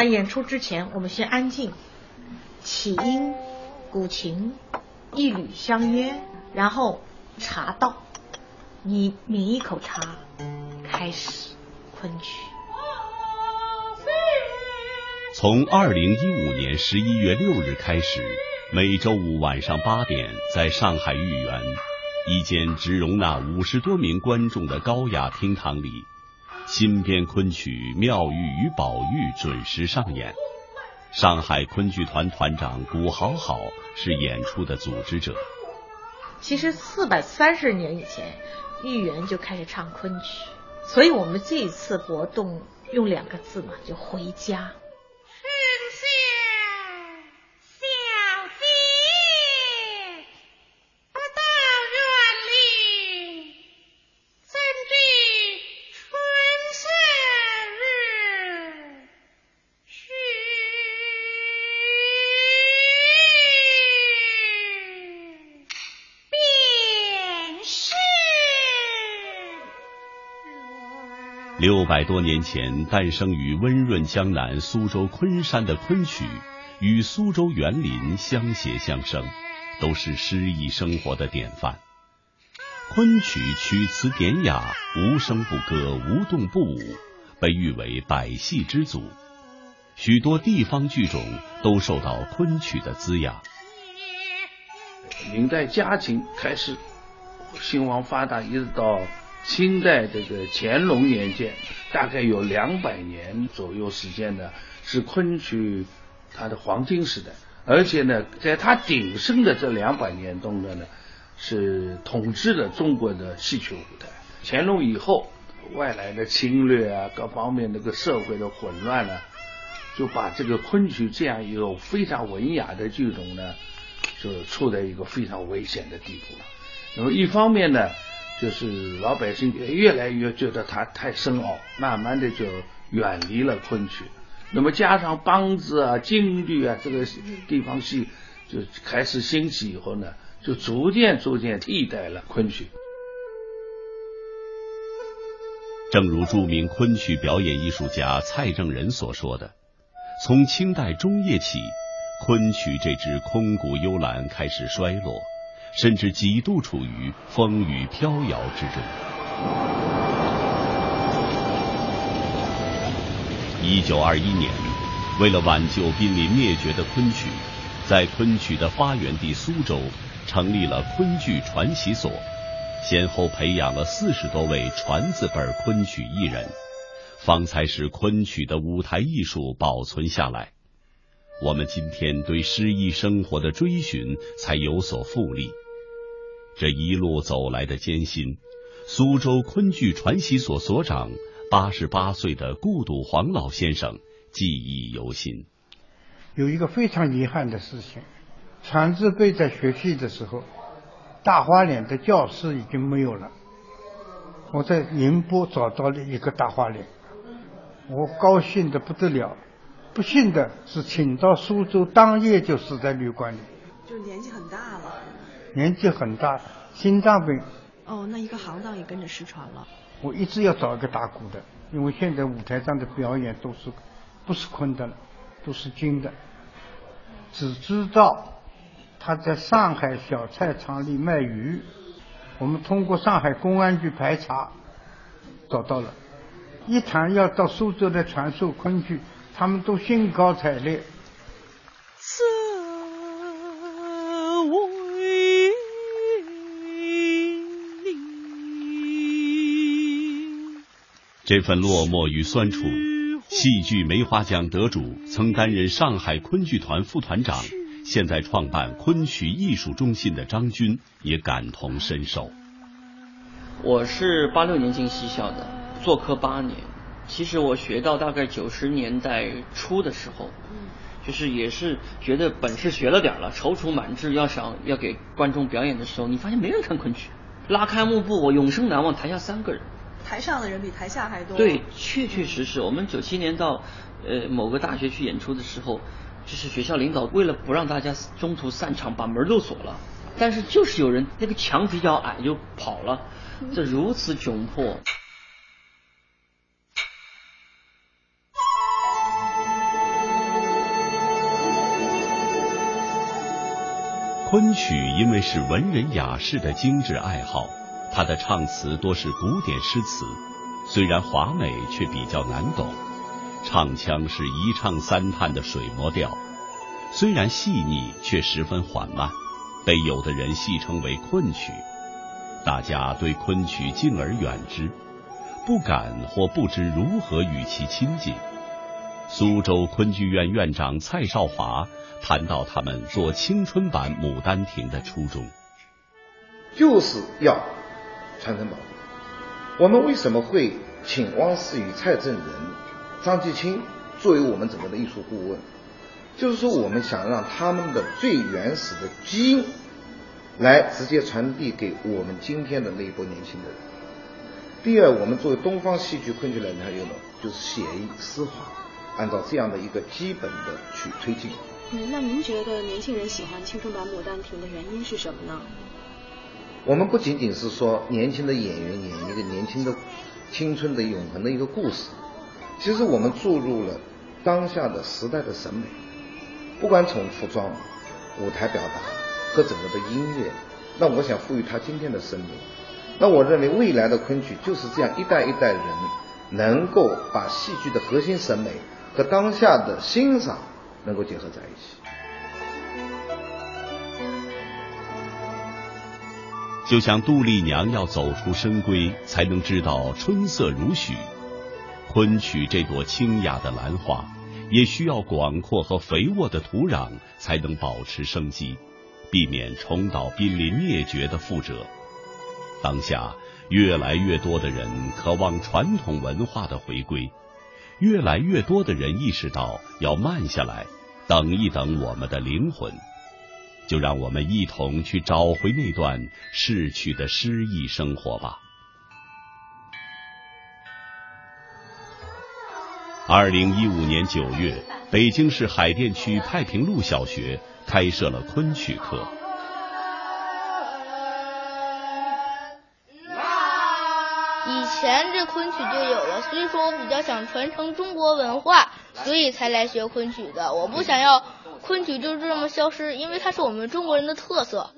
在演出之前，我们先安静，起音、古琴，一缕相约，然后茶道，你抿一口茶，开始昆曲。从二零一五年十一月六日开始，每周五晚上八点，在上海豫园一间只容纳五十多名观众的高雅厅堂里。新编昆曲《妙玉与宝玉》准时上演，上海昆剧团团长古好好是演出的组织者。其实四百三十年以前，豫园就开始唱昆曲，所以我们这一次活动用两个字嘛，就回家。六百多年前诞生于温润江南苏州昆山的昆曲，与苏州园林相携相生，都是诗意生活的典范。昆曲曲词典雅，无声不歌，无动不舞，被誉为百戏之祖。许多地方剧种都受到昆曲的滋养。明代嘉庆开始兴旺发达，一直到。清代这个乾隆年间，大概有两百年左右时间呢，是昆曲它的黄金时代。而且呢，在它鼎盛的这两百年中的呢，是统治了中国的戏曲舞台。乾隆以后，外来的侵略啊，各方面那个社会的混乱呢，就把这个昆曲这样一个非常文雅的剧种呢，就处在一个非常危险的地步了。那么一方面呢。就是老百姓也越来越觉得它太深奥，慢慢的就远离了昆曲。那么加上梆子啊、京剧啊这个地方戏就开始兴起以后呢，就逐渐逐渐替代了昆曲。正如著名昆曲表演艺术家蔡正仁所说的，从清代中叶起，昆曲这支空谷幽兰开始衰落。甚至几度处于风雨飘摇之中。一九二一年，为了挽救濒临灭绝的昆曲，在昆曲的发源地苏州成立了昆剧传习所，先后培养了四十多位传字辈昆曲艺人，方才使昆曲的舞台艺术保存下来。我们今天对诗意生活的追寻才有所复利。这一路走来的艰辛，苏州昆剧传习所所长八十八岁的顾笃黄老先生记忆犹新。有一个非常遗憾的事情，传字辈在学戏的时候，大花脸的教室已经没有了。我在宁波找到了一个大花脸，我高兴的不得了。不幸的是，请到苏州当夜就死在旅馆里。就年纪很大了。年纪很大，心脏病。哦，那一个行当也跟着失传了。我一直要找一个打鼓的，因为现在舞台上的表演都是不是昆的了，都是京的。只知道他在上海小菜场里卖鱼，我们通过上海公安局排查找到了。一谈要到苏州来传授昆剧，他们都兴高采烈。这份落寞与酸楚，戏剧梅花奖得主，曾担任上海昆剧团副团长，现在创办昆曲艺术中心的张军也感同身受。我是八六年进戏校的，做科八年。其实我学到大概九十年代初的时候，就是也是觉得本事学了点了，踌躇满志，要想要给观众表演的时候，你发现没人看昆曲。拉开幕布，我永生难忘，台下三个人。台上的人比台下还多。对，确确实实，我们九七年到呃某个大学去演出的时候，就是学校领导为了不让大家中途散场，把门都锁了。但是就是有人那个墙比较矮就跑了，这如此窘迫。昆曲因为是文人雅士的精致爱好，它的唱词多是古典诗词，虽然华美，却比较难懂。唱腔是一唱三叹的水磨调，虽然细腻，却十分缓慢，被有的人戏称为昆曲。大家对昆曲敬而远之，不敢或不知如何与其亲近。苏州昆剧院院长蔡少华谈到他们做青春版《牡丹亭》的初衷，就是要传承保护。我们为什么会请汪思雨、蔡振仁、张继青作为我们整个的艺术顾问？就是说，我们想让他们的最原始的基因。来直接传递给我们今天的那一波年轻的人。第二，我们作为东方戏剧昆剧来讲，有呢就是写意诗化，按照这样的一个基本的去推进。嗯，那您觉得年轻人喜欢青春版《牡丹亭》的原因是什么呢？我们不仅仅是说年轻的演员演一个年轻的青春的永恒的一个故事，其实我们注入了当下的时代的审美，不管从服装、舞台表达。和整个的音乐，那我想赋予它今天的生命。那我认为未来的昆曲就是这样一代一代人能够把戏剧的核心审美和当下的欣赏能够结合在一起。就像杜丽娘要走出深闺，才能知道春色如许。昆曲这朵清雅的兰花，也需要广阔和肥沃的土壤，才能保持生机。避免重蹈濒临灭绝的覆辙。当下，越来越多的人渴望传统文化的回归，越来越多的人意识到要慢下来，等一等我们的灵魂。就让我们一同去找回那段逝去的诗意生活吧。二零一五年九月，北京市海淀区太平路小学。开设了昆曲课。以前这昆曲就有了，所以说我比较想传承中国文化，所以才来学昆曲的。我不想要昆曲就这么消失，因为它是我们中国人的特色。